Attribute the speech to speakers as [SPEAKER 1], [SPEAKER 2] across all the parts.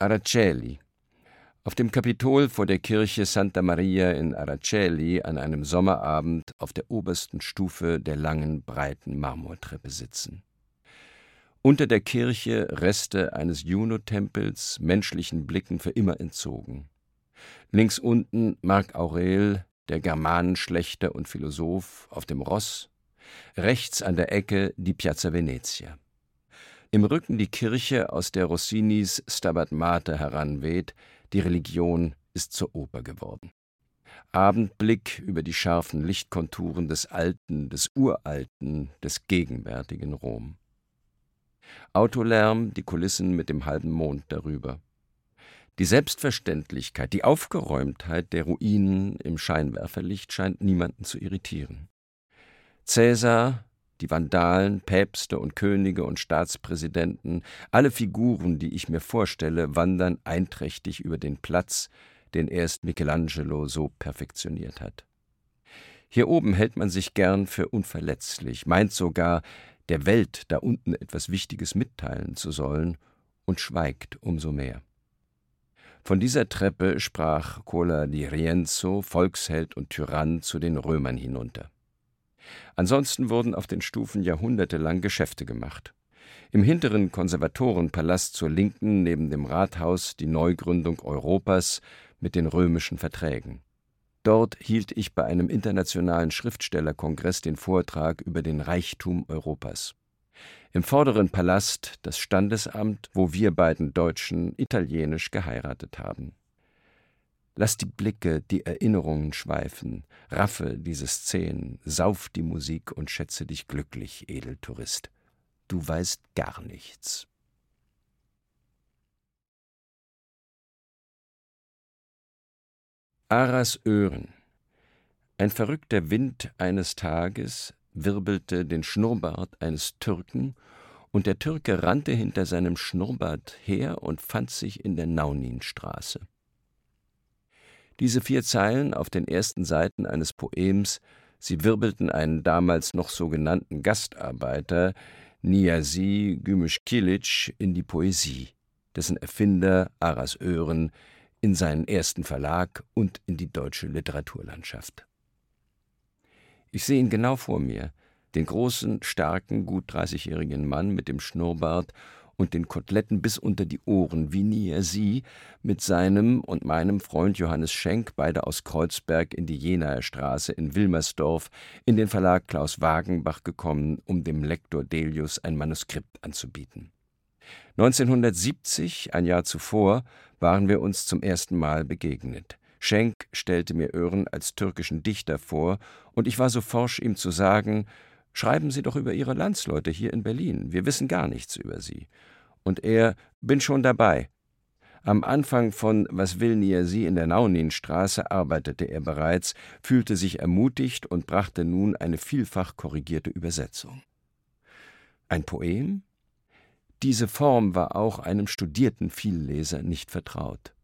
[SPEAKER 1] Araceli. Auf dem Kapitol vor der Kirche Santa Maria in Araceli an einem Sommerabend auf der obersten Stufe der langen, breiten Marmortreppe sitzen. Unter der Kirche Reste eines Juno-Tempels, menschlichen Blicken für immer entzogen. Links unten Marc Aurel, der Germanenschlechter und Philosoph, auf dem Ross, rechts an der Ecke die Piazza Venezia. Im Rücken die Kirche, aus der Rossinis Stabat Mater heranweht, die Religion ist zur Oper geworden. Abendblick über die scharfen Lichtkonturen des alten, des uralten, des gegenwärtigen Rom. Autolärm, die Kulissen mit dem halben Mond darüber. Die Selbstverständlichkeit, die Aufgeräumtheit der Ruinen im Scheinwerferlicht scheint niemanden zu irritieren. Cäsar, die Vandalen, Päpste und Könige und Staatspräsidenten, alle Figuren, die ich mir vorstelle, wandern einträchtig über den Platz, den erst Michelangelo so perfektioniert hat. Hier oben hält man sich gern für unverletzlich, meint sogar, der Welt da unten etwas Wichtiges mitteilen zu sollen und schweigt umso mehr. Von dieser Treppe sprach Cola di Rienzo, Volksheld und Tyrann, zu den Römern hinunter. Ansonsten wurden auf den Stufen jahrhundertelang Geschäfte gemacht. Im hinteren Konservatorenpalast zur Linken neben dem Rathaus die Neugründung Europas mit den römischen Verträgen. Dort hielt ich bei einem internationalen Schriftstellerkongress den Vortrag über den Reichtum Europas. Im vorderen Palast das Standesamt, wo wir beiden Deutschen italienisch geheiratet haben. Lass die Blicke, die Erinnerungen schweifen, raffe diese Szenen, sauf die Musik und schätze dich glücklich, Edeltourist. Du weißt gar nichts. Aras Öhren. Ein verrückter Wind eines Tages wirbelte den Schnurrbart eines Türken, und der Türke rannte hinter seinem Schnurrbart her und fand sich in der Nauninstraße. Diese vier Zeilen auf den ersten Seiten eines Poems, sie wirbelten einen damals noch sogenannten Gastarbeiter, Niyazi Gümüşkilic, in die Poesie, dessen Erfinder Aras Öhren in seinen ersten Verlag und in die deutsche Literaturlandschaft. Ich sehe ihn genau vor mir, den großen, starken, gut 30-jährigen Mann mit dem Schnurrbart und den Koteletten bis unter die Ohren, wie nie er sie, mit seinem und meinem Freund Johannes Schenk, beide aus Kreuzberg in die Jenaer Straße in Wilmersdorf, in den Verlag Klaus Wagenbach gekommen, um dem Lektor Delius ein Manuskript anzubieten. 1970, ein Jahr zuvor, waren wir uns zum ersten Mal begegnet. Schenk stellte mir Ören als türkischen Dichter vor, und ich war so forsch, ihm zu sagen, Schreiben Sie doch über Ihre Landsleute hier in Berlin. Wir wissen gar nichts über Sie. Und er, bin schon dabei. Am Anfang von Was will Nier Sie in der Nauninstraße arbeitete er bereits, fühlte sich ermutigt und brachte nun eine vielfach korrigierte Übersetzung. Ein Poem? Diese Form war auch einem studierten Vielleser nicht vertraut.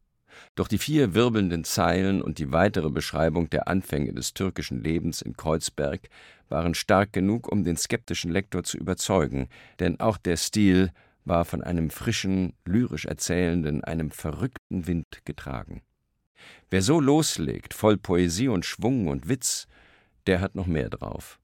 [SPEAKER 1] Doch die vier wirbelnden Zeilen und die weitere Beschreibung der Anfänge des türkischen Lebens in Kreuzberg waren stark genug, um den skeptischen Lektor zu überzeugen, denn auch der Stil war von einem frischen, lyrisch erzählenden, einem verrückten Wind getragen. Wer so loslegt, voll Poesie und Schwung und Witz, der hat noch mehr drauf.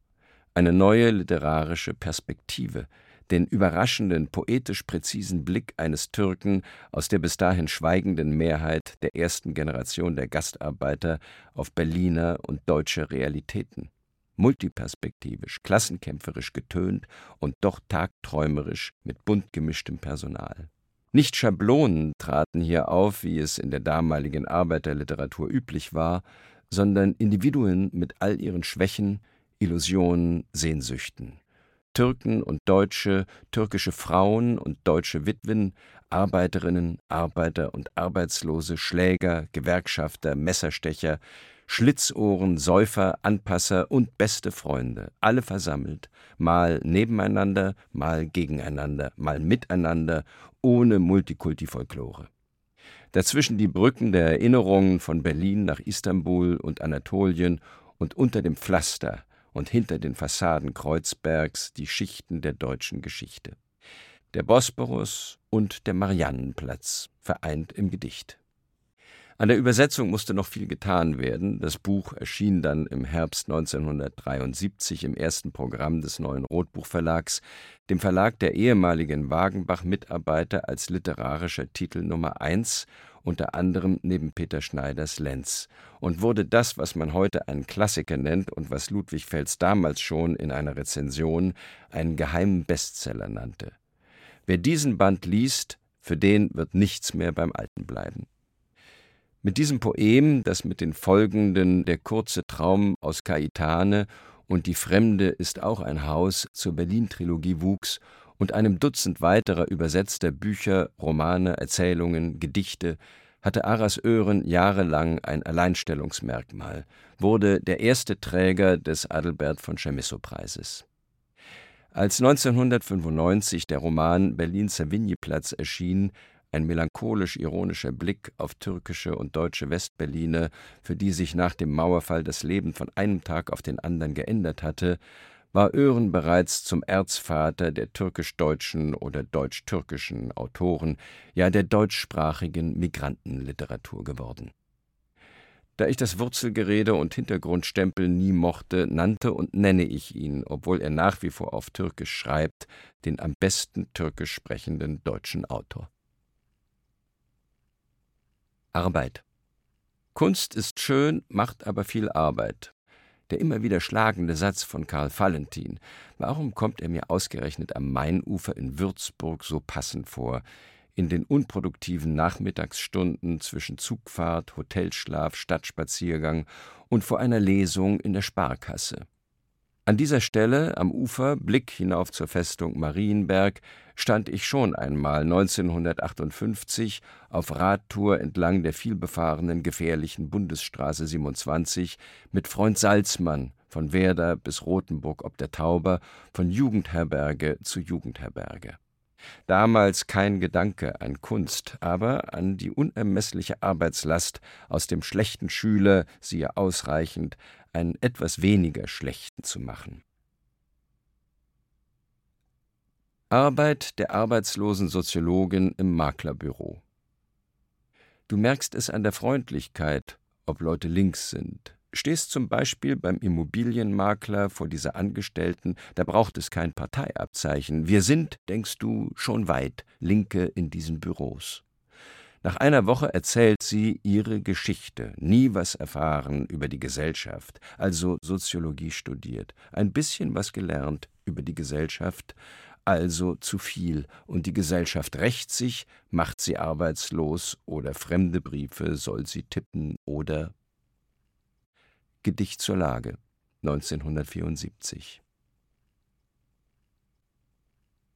[SPEAKER 1] Eine neue literarische Perspektive, den überraschenden, poetisch präzisen Blick eines Türken aus der bis dahin schweigenden Mehrheit der ersten Generation der Gastarbeiter auf Berliner und deutsche Realitäten. Multiperspektivisch, klassenkämpferisch getönt und doch tagträumerisch mit bunt gemischtem Personal. Nicht Schablonen traten hier auf, wie es in der damaligen Arbeiterliteratur üblich war, sondern Individuen mit all ihren Schwächen, Illusionen, Sehnsüchten. Türken und Deutsche, türkische Frauen und deutsche Witwen, Arbeiterinnen, Arbeiter und Arbeitslose, Schläger, Gewerkschafter, Messerstecher, Schlitzohren, Säufer, Anpasser und beste Freunde, alle versammelt, mal nebeneinander, mal gegeneinander, mal miteinander, ohne Multikulti-Folklore. Dazwischen die Brücken der Erinnerungen von Berlin nach Istanbul und Anatolien und unter dem Pflaster und hinter den Fassaden Kreuzbergs die Schichten der deutschen Geschichte. Der Bosporus, und der Mariannenplatz, vereint im Gedicht. An der Übersetzung musste noch viel getan werden. Das Buch erschien dann im Herbst 1973 im ersten Programm des neuen Rotbuchverlags, dem Verlag der ehemaligen Wagenbach-Mitarbeiter als literarischer Titel Nummer eins, unter anderem neben Peter Schneiders Lenz, und wurde das, was man heute einen Klassiker nennt und was Ludwig Fels damals schon in einer Rezension einen geheimen Bestseller nannte. Wer diesen Band liest, für den wird nichts mehr beim Alten bleiben. Mit diesem Poem, das mit den folgenden Der kurze Traum aus Caetane und Die Fremde ist auch ein Haus zur Berlin-Trilogie wuchs und einem Dutzend weiterer übersetzter Bücher, Romane, Erzählungen, Gedichte, hatte Aras Öhren jahrelang ein Alleinstellungsmerkmal, wurde der erste Träger des Adelbert von Chamisso-Preises. Als 1995 der Roman Berlin-Savigny-Platz erschien, ein melancholisch-ironischer Blick auf türkische und deutsche Westberliner, für die sich nach dem Mauerfall das Leben von einem Tag auf den anderen geändert hatte, war Oehren bereits zum Erzvater der türkisch-deutschen oder deutsch-türkischen Autoren, ja der deutschsprachigen Migrantenliteratur geworden. Da ich das Wurzelgerede und Hintergrundstempel nie mochte, nannte und nenne ich ihn, obwohl er nach wie vor auf Türkisch schreibt, den am besten türkisch sprechenden deutschen Autor. Arbeit. Kunst ist schön, macht aber viel Arbeit. Der immer wieder schlagende Satz von Karl Valentin. Warum kommt er mir ausgerechnet am Mainufer in Würzburg so passend vor? In den unproduktiven Nachmittagsstunden zwischen Zugfahrt, Hotelschlaf, Stadtspaziergang und vor einer Lesung in der Sparkasse. An dieser Stelle, am Ufer, Blick hinauf zur Festung Marienberg, stand ich schon einmal 1958 auf Radtour entlang der vielbefahrenen gefährlichen Bundesstraße 27 mit Freund Salzmann von Werder bis Rothenburg ob der Tauber, von Jugendherberge zu Jugendherberge. Damals kein Gedanke an Kunst, aber an die unermessliche Arbeitslast aus dem schlechten Schüler, siehe ausreichend, einen etwas weniger schlechten zu machen. Arbeit der arbeitslosen Soziologin im Maklerbüro. Du merkst es an der Freundlichkeit, ob Leute links sind. Stehst zum Beispiel beim Immobilienmakler vor dieser Angestellten, da braucht es kein Parteiabzeichen. Wir sind, denkst du, schon weit Linke in diesen Büros. Nach einer Woche erzählt sie ihre Geschichte, nie was erfahren über die Gesellschaft, also Soziologie studiert, ein bisschen was gelernt über die Gesellschaft, also zu viel, und die Gesellschaft rächt sich, macht sie arbeitslos oder fremde Briefe soll sie tippen oder Gedicht zur Lage 1974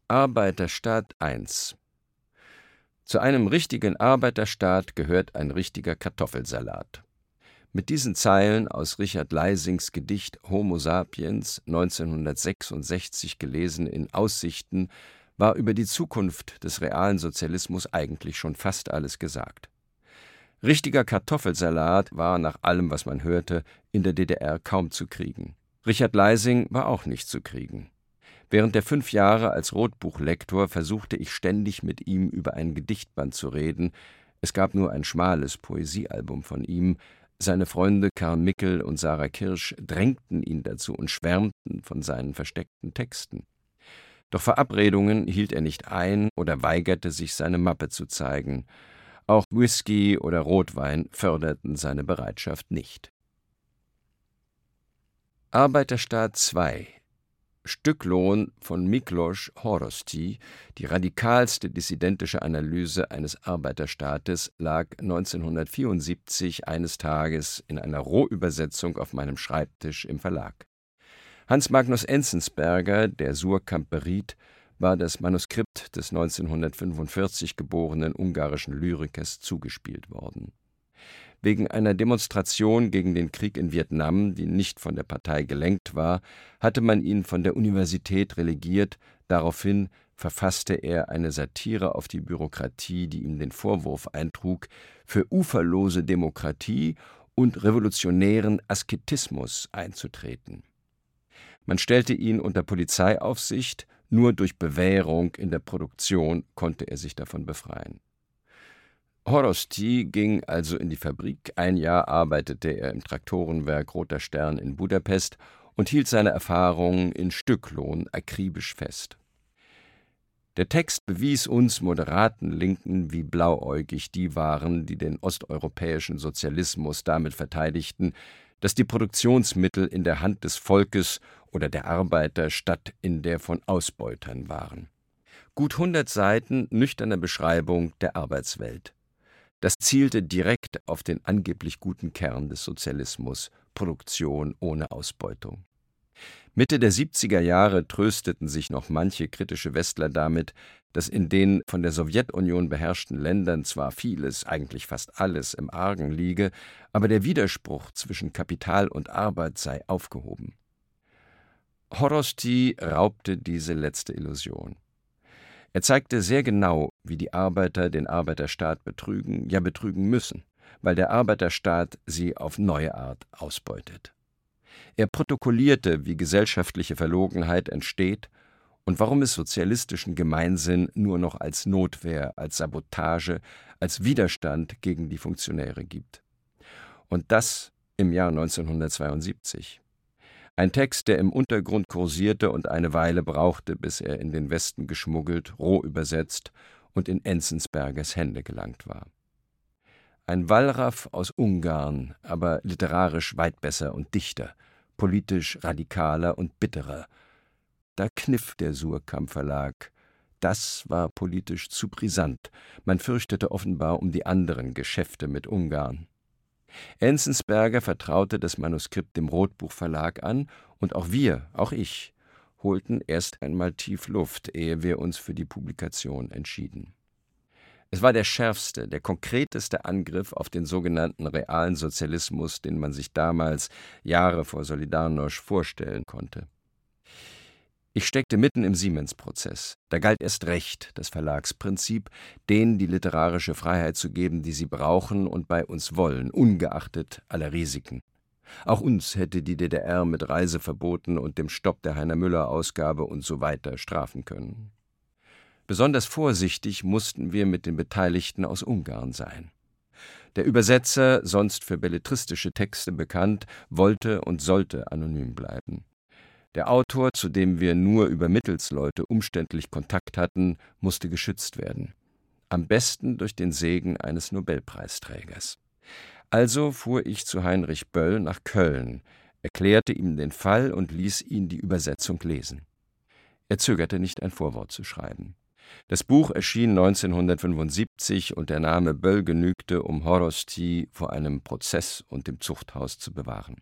[SPEAKER 1] Arbeiterstaat 1 zu einem richtigen Arbeiterstaat gehört ein richtiger Kartoffelsalat. Mit diesen Zeilen aus Richard Leisings Gedicht Homo sapiens 1966 gelesen in Aussichten war über die Zukunft des realen Sozialismus eigentlich schon fast alles gesagt. Richtiger Kartoffelsalat war nach allem, was man hörte, in der DDR kaum zu kriegen. Richard Leising war auch nicht zu kriegen. Während der fünf Jahre als Rotbuchlektor versuchte ich ständig mit ihm über ein Gedichtband zu reden. Es gab nur ein schmales Poesiealbum von ihm. Seine Freunde Karl Mickel und Sarah Kirsch drängten ihn dazu und schwärmten von seinen versteckten Texten. Doch Verabredungen hielt er nicht ein oder weigerte sich, seine Mappe zu zeigen. Auch Whisky oder Rotwein förderten seine Bereitschaft nicht. Arbeiterstaat II Stücklohn von Miklos Horosti, die radikalste dissidentische Analyse eines Arbeiterstaates, lag 1974 eines Tages in einer Rohübersetzung auf meinem Schreibtisch im Verlag. Hans Magnus Enzensberger, der Surkamp beriet, war das Manuskript des 1945 geborenen ungarischen Lyrikers zugespielt worden Wegen einer Demonstration gegen den Krieg in Vietnam, die nicht von der Partei gelenkt war, hatte man ihn von der Universität relegiert, daraufhin verfasste er eine Satire auf die Bürokratie, die ihm den Vorwurf eintrug, für uferlose Demokratie und revolutionären Asketismus einzutreten. Man stellte ihn unter Polizeiaufsicht, Nur durch Bewährung in der Produktion konnte er sich davon befreien. Horosti ging also in die Fabrik. Ein Jahr arbeitete er im Traktorenwerk Roter Stern in Budapest und hielt seine Erfahrungen in Stücklohn akribisch fest. Der Text bewies uns moderaten Linken, wie blauäugig die waren, die den osteuropäischen Sozialismus damit verteidigten, dass die Produktionsmittel in der Hand des Volkes oder der Arbeiter statt in der von Ausbeutern waren. Gut hundert Seiten nüchterner Beschreibung der Arbeitswelt. Das zielte direkt auf den angeblich guten Kern des Sozialismus, Produktion ohne Ausbeutung. Mitte der 70er Jahre trösteten sich noch manche kritische Westler damit, dass in den von der Sowjetunion beherrschten Ländern zwar vieles, eigentlich fast alles im Argen liege, aber der Widerspruch zwischen Kapital und Arbeit sei aufgehoben. Horosti raubte diese letzte Illusion. Er zeigte sehr genau, wie die Arbeiter den Arbeiterstaat betrügen, ja betrügen müssen, weil der Arbeiterstaat sie auf neue Art ausbeutet. Er protokollierte, wie gesellschaftliche Verlogenheit entsteht und warum es sozialistischen Gemeinsinn nur noch als Notwehr, als Sabotage, als Widerstand gegen die Funktionäre gibt. Und das im Jahr 1972. Ein Text, der im Untergrund kursierte und eine Weile brauchte, bis er in den Westen geschmuggelt, roh übersetzt und in Enzensbergers Hände gelangt war. Ein Wallraff aus Ungarn, aber literarisch weit besser und dichter, politisch radikaler und bitterer. Da kniff der Surkamp Verlag. Das war politisch zu brisant. Man fürchtete offenbar um die anderen Geschäfte mit Ungarn. Enzensberger vertraute das Manuskript dem Rotbuch Verlag an, und auch wir, auch ich, holten erst einmal tief Luft, ehe wir uns für die Publikation entschieden. Es war der schärfste, der konkreteste Angriff auf den sogenannten realen Sozialismus, den man sich damals, Jahre vor Solidarność, vorstellen konnte. Ich steckte mitten im Siemens-Prozess. Da galt erst recht das Verlagsprinzip, denen die literarische Freiheit zu geben, die sie brauchen und bei uns wollen, ungeachtet aller Risiken. Auch uns hätte die DDR mit Reiseverboten und dem Stopp der Heiner-Müller-Ausgabe und so weiter strafen können. Besonders vorsichtig mussten wir mit den Beteiligten aus Ungarn sein. Der Übersetzer, sonst für belletristische Texte bekannt, wollte und sollte anonym bleiben. Der Autor, zu dem wir nur über Mittelsleute umständlich Kontakt hatten, musste geschützt werden. Am besten durch den Segen eines Nobelpreisträgers. Also fuhr ich zu Heinrich Böll nach Köln, erklärte ihm den Fall und ließ ihn die Übersetzung lesen. Er zögerte nicht, ein Vorwort zu schreiben. Das Buch erschien 1975 und der Name Böll genügte, um Horosti vor einem Prozess und dem Zuchthaus zu bewahren.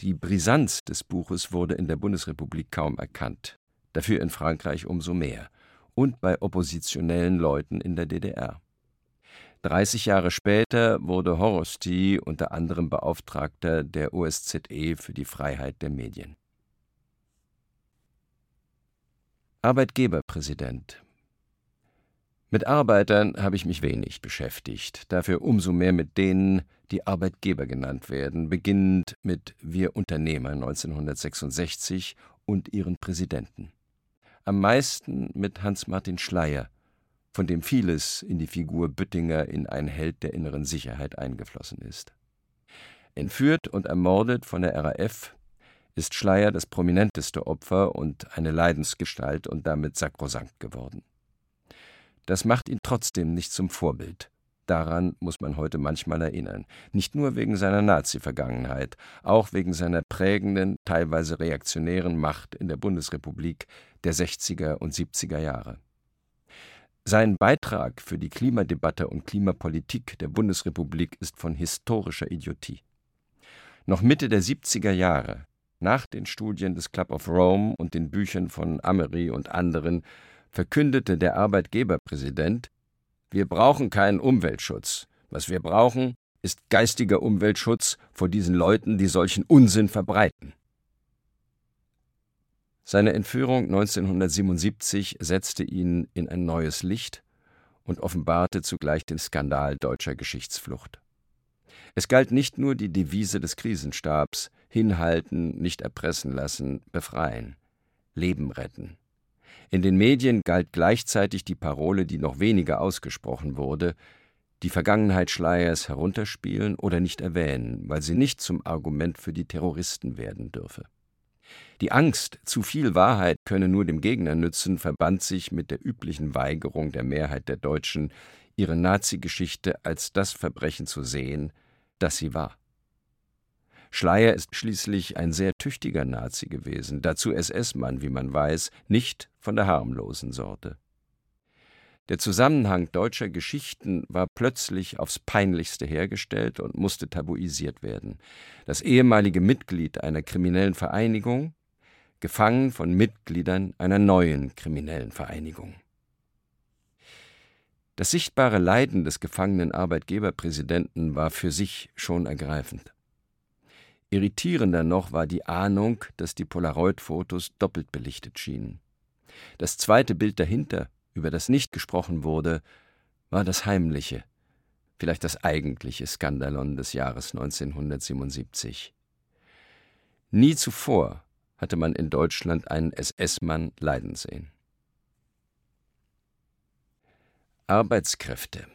[SPEAKER 1] Die Brisanz des Buches wurde in der Bundesrepublik kaum erkannt, dafür in Frankreich umso mehr und bei oppositionellen Leuten in der DDR. 30 Jahre später wurde Horosti unter anderem Beauftragter der OSZE für die Freiheit der Medien. Arbeitgeberpräsident. Mit Arbeitern habe ich mich wenig beschäftigt, dafür umso mehr mit denen, die Arbeitgeber genannt werden, beginnend mit Wir Unternehmer 1966 und ihren Präsidenten. Am meisten mit Hans-Martin Schleyer, von dem vieles in die Figur Büttinger in ein Held der inneren Sicherheit eingeflossen ist. Entführt und ermordet von der RAF ist Schleier das prominenteste Opfer und eine Leidensgestalt und damit sakrosankt geworden. Das macht ihn trotzdem nicht zum Vorbild. Daran muss man heute manchmal erinnern, nicht nur wegen seiner Nazi-Vergangenheit, auch wegen seiner prägenden, teilweise reaktionären Macht in der Bundesrepublik der 60er und 70er Jahre. Sein Beitrag für die Klimadebatte und Klimapolitik der Bundesrepublik ist von historischer Idiotie. Noch Mitte der 70er Jahre nach den Studien des Club of Rome und den Büchern von Amery und anderen verkündete der Arbeitgeberpräsident, wir brauchen keinen Umweltschutz. Was wir brauchen, ist geistiger Umweltschutz vor diesen Leuten, die solchen Unsinn verbreiten. Seine Entführung 1977 setzte ihn in ein neues Licht und offenbarte zugleich den Skandal deutscher Geschichtsflucht. Es galt nicht nur die Devise des Krisenstabs hinhalten, nicht erpressen lassen, befreien, Leben retten. In den Medien galt gleichzeitig die Parole, die noch weniger ausgesprochen wurde, die Vergangenheit Schleiers herunterspielen oder nicht erwähnen, weil sie nicht zum Argument für die Terroristen werden dürfe. Die Angst, zu viel Wahrheit könne nur dem Gegner nützen, verband sich mit der üblichen Weigerung der Mehrheit der Deutschen, ihre Nazi-Geschichte als das Verbrechen zu sehen, das sie war. Schleier ist schließlich ein sehr tüchtiger Nazi gewesen, dazu SS-Mann, wie man weiß, nicht von der harmlosen Sorte. Der Zusammenhang deutscher Geschichten war plötzlich aufs peinlichste hergestellt und musste tabuisiert werden. Das ehemalige Mitglied einer kriminellen Vereinigung, gefangen von Mitgliedern einer neuen kriminellen Vereinigung. Das sichtbare Leiden des gefangenen Arbeitgeberpräsidenten war für sich schon ergreifend. Irritierender noch war die Ahnung, dass die Polaroid-Fotos doppelt belichtet schienen. Das zweite Bild dahinter über das nicht gesprochen wurde, war das heimliche, vielleicht das eigentliche Skandalon des Jahres 1977. Nie zuvor hatte man in Deutschland einen SS-Mann leiden sehen. Arbeitskräfte.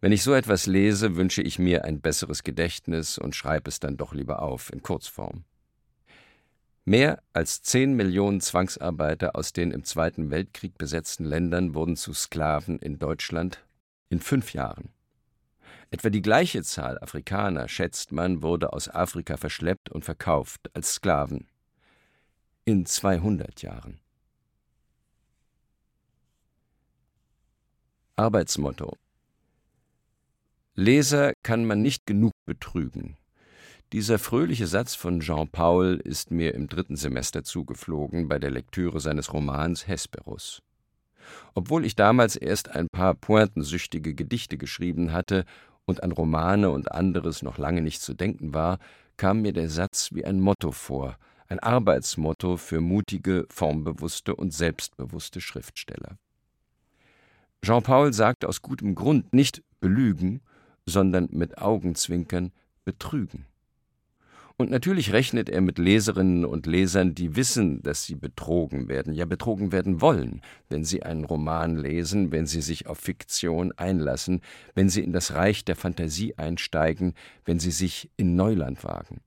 [SPEAKER 1] Wenn ich so etwas lese, wünsche ich mir ein besseres Gedächtnis und schreibe es dann doch lieber auf in Kurzform. Mehr als zehn Millionen Zwangsarbeiter aus den im Zweiten Weltkrieg besetzten Ländern wurden zu Sklaven in Deutschland in fünf Jahren. Etwa die gleiche Zahl Afrikaner, schätzt man, wurde aus Afrika verschleppt und verkauft als Sklaven in 200 Jahren. Arbeitsmotto Leser kann man nicht genug betrügen. Dieser fröhliche Satz von Jean Paul ist mir im dritten Semester zugeflogen bei der Lektüre seines Romans Hesperus. Obwohl ich damals erst ein paar pointensüchtige Gedichte geschrieben hatte und an Romane und anderes noch lange nicht zu denken war, kam mir der Satz wie ein Motto vor, ein Arbeitsmotto für mutige, formbewusste und selbstbewusste Schriftsteller. Jean Paul sagt aus gutem Grund nicht belügen, sondern mit Augenzwinkern betrügen. Und natürlich rechnet er mit Leserinnen und Lesern, die wissen, dass sie betrogen werden, ja betrogen werden wollen, wenn sie einen Roman lesen, wenn sie sich auf Fiktion einlassen, wenn sie in das Reich der Fantasie einsteigen, wenn sie sich in Neuland wagen.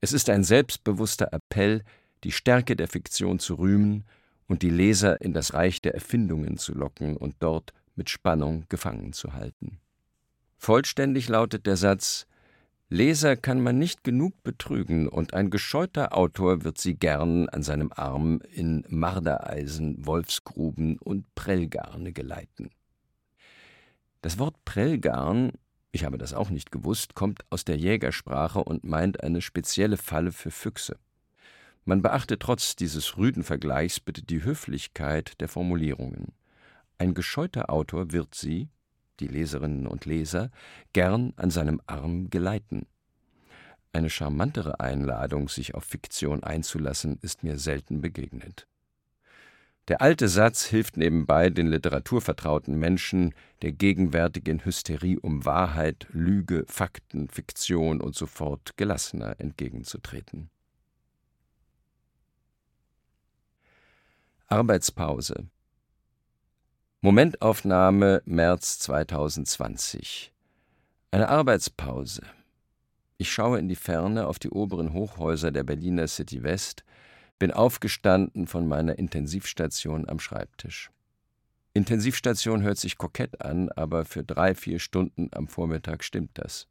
[SPEAKER 1] Es ist ein selbstbewusster Appell, die Stärke der Fiktion zu rühmen und die Leser in das Reich der Erfindungen zu locken und dort mit Spannung gefangen zu halten. Vollständig lautet der Satz Leser kann man nicht genug betrügen, und ein gescheuter Autor wird sie gern an seinem Arm in Mardereisen, Wolfsgruben und Prellgarne geleiten. Das Wort Prellgarn, ich habe das auch nicht gewusst, kommt aus der Jägersprache und meint eine spezielle Falle für Füchse. Man beachte trotz dieses rüden Vergleichs bitte die Höflichkeit der Formulierungen. Ein gescheuter Autor wird sie, die Leserinnen und Leser, gern an seinem Arm geleiten. Eine charmantere Einladung, sich auf Fiktion einzulassen, ist mir selten begegnet. Der alte Satz hilft nebenbei den literaturvertrauten Menschen der gegenwärtigen Hysterie um Wahrheit, Lüge, Fakten, Fiktion und so fort gelassener entgegenzutreten. Arbeitspause Momentaufnahme März 2020. Eine Arbeitspause. Ich schaue in die Ferne auf die oberen Hochhäuser der Berliner City West, bin aufgestanden von meiner Intensivstation am Schreibtisch. Intensivstation hört sich kokett an, aber für drei, vier Stunden am Vormittag stimmt das.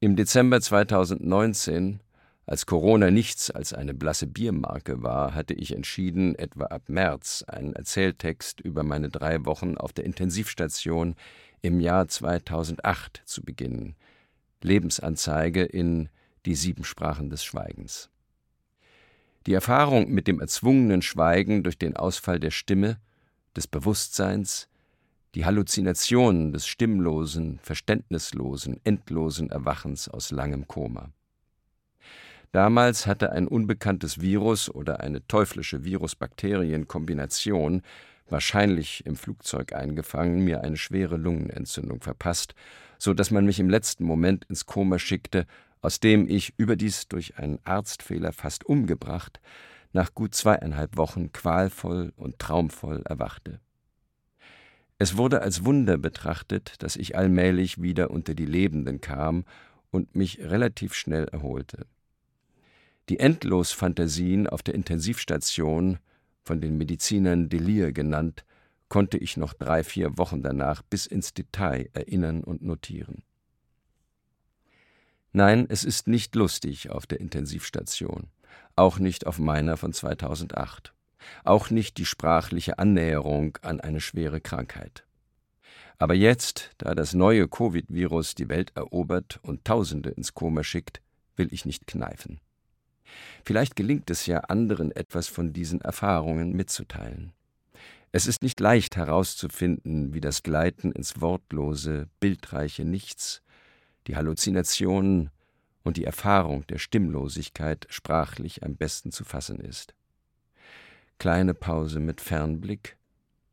[SPEAKER 1] Im Dezember 2019 als Corona nichts als eine blasse Biermarke war, hatte ich entschieden, etwa ab März einen Erzähltext über meine drei Wochen auf der Intensivstation im Jahr 2008 zu beginnen. Lebensanzeige in Die sieben Sprachen des Schweigens. Die Erfahrung mit dem erzwungenen Schweigen durch den Ausfall der Stimme, des Bewusstseins, die Halluzinationen des stimmlosen, verständnislosen, endlosen Erwachens aus langem Koma. Damals hatte ein unbekanntes Virus oder eine teuflische Virus-Bakterien-Kombination, wahrscheinlich im Flugzeug eingefangen, mir eine schwere Lungenentzündung verpasst, so dass man mich im letzten Moment ins Koma schickte, aus dem ich, überdies durch einen Arztfehler fast umgebracht, nach gut zweieinhalb Wochen qualvoll und traumvoll erwachte. Es wurde als Wunder betrachtet, dass ich allmählich wieder unter die Lebenden kam und mich relativ schnell erholte. Die Endlosfantasien auf der Intensivstation, von den Medizinern Delir genannt, konnte ich noch drei, vier Wochen danach bis ins Detail erinnern und notieren. Nein, es ist nicht lustig auf der Intensivstation, auch nicht auf meiner von 2008, auch nicht die sprachliche Annäherung an eine schwere Krankheit. Aber jetzt, da das neue Covid-Virus die Welt erobert und Tausende ins Koma schickt, will ich nicht kneifen. Vielleicht gelingt es ja anderen etwas von diesen Erfahrungen mitzuteilen. Es ist nicht leicht herauszufinden, wie das Gleiten ins Wortlose, bildreiche Nichts, die Halluzinationen und die Erfahrung der Stimmlosigkeit sprachlich am besten zu fassen ist. Kleine Pause mit Fernblick,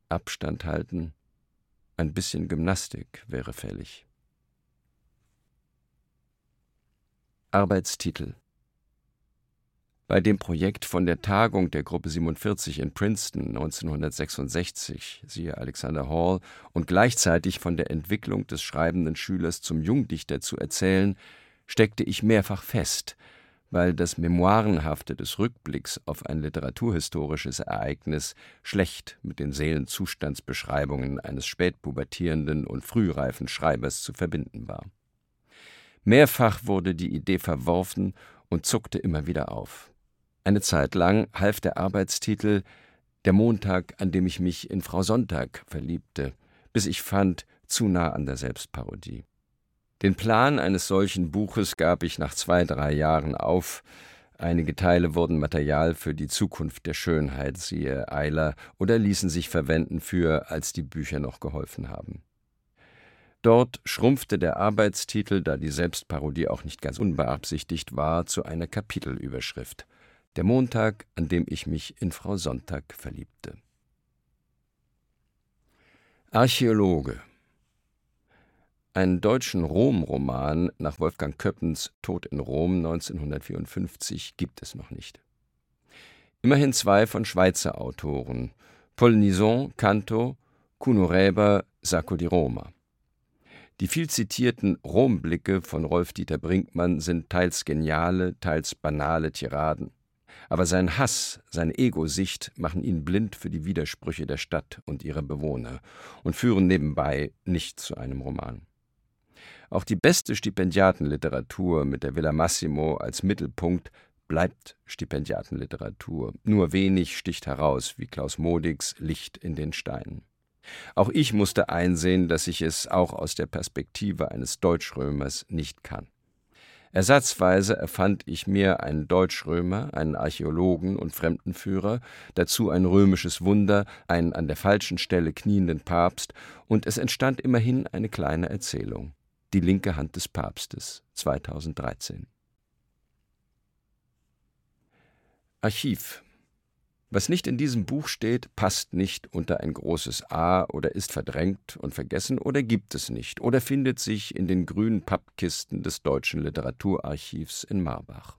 [SPEAKER 1] Abstand halten, ein bisschen Gymnastik wäre fällig. Arbeitstitel bei dem Projekt von der Tagung der Gruppe 47 in Princeton 1966, siehe Alexander Hall, und gleichzeitig von der Entwicklung des schreibenden Schülers zum Jungdichter zu erzählen, steckte ich mehrfach fest, weil das Memoirenhafte des Rückblicks auf ein literaturhistorisches Ereignis schlecht mit den Seelenzustandsbeschreibungen eines spätpubertierenden und frühreifen Schreibers zu verbinden war. Mehrfach wurde die Idee verworfen und zuckte immer wieder auf. Eine Zeit lang half der Arbeitstitel Der Montag, an dem ich mich in Frau Sonntag verliebte, bis ich fand, zu nah an der Selbstparodie. Den Plan eines solchen Buches gab ich nach zwei, drei Jahren auf. Einige Teile wurden Material für die Zukunft der Schönheit, siehe Eiler, oder ließen sich verwenden für, als die Bücher noch geholfen haben. Dort schrumpfte der Arbeitstitel, da die Selbstparodie auch nicht ganz unbeabsichtigt war, zu einer Kapitelüberschrift. Der Montag, an dem ich mich in Frau Sonntag verliebte. Archäologe einen deutschen Rom-Roman nach Wolfgang Köppens Tod in Rom 1954 gibt es noch nicht. Immerhin zwei von Schweizer Autoren, Polnison, Canto, Kuno Räber, Sacco di Roma. Die viel zitierten Romblicke von Rolf-Dieter Brinkmann sind teils geniale, teils banale Tiraden. Aber sein Hass, seine Ego-Sicht machen ihn blind für die Widersprüche der Stadt und ihrer Bewohner und führen nebenbei nicht zu einem Roman. Auch die beste Stipendiatenliteratur mit der Villa Massimo als Mittelpunkt bleibt Stipendiatenliteratur. Nur wenig sticht heraus, wie Klaus Modigs Licht in den Steinen. Auch ich musste einsehen, dass ich es auch aus der Perspektive eines Deutschrömers nicht kann. Ersatzweise erfand ich mir einen Deutschrömer, einen Archäologen und Fremdenführer, dazu ein römisches Wunder, einen an der falschen Stelle knienden Papst, und es entstand immerhin eine kleine Erzählung. Die linke Hand des Papstes 2013. Archiv was nicht in diesem Buch steht, passt nicht unter ein großes A oder ist verdrängt und vergessen oder gibt es nicht oder findet sich in den grünen Pappkisten des Deutschen Literaturarchivs in Marbach.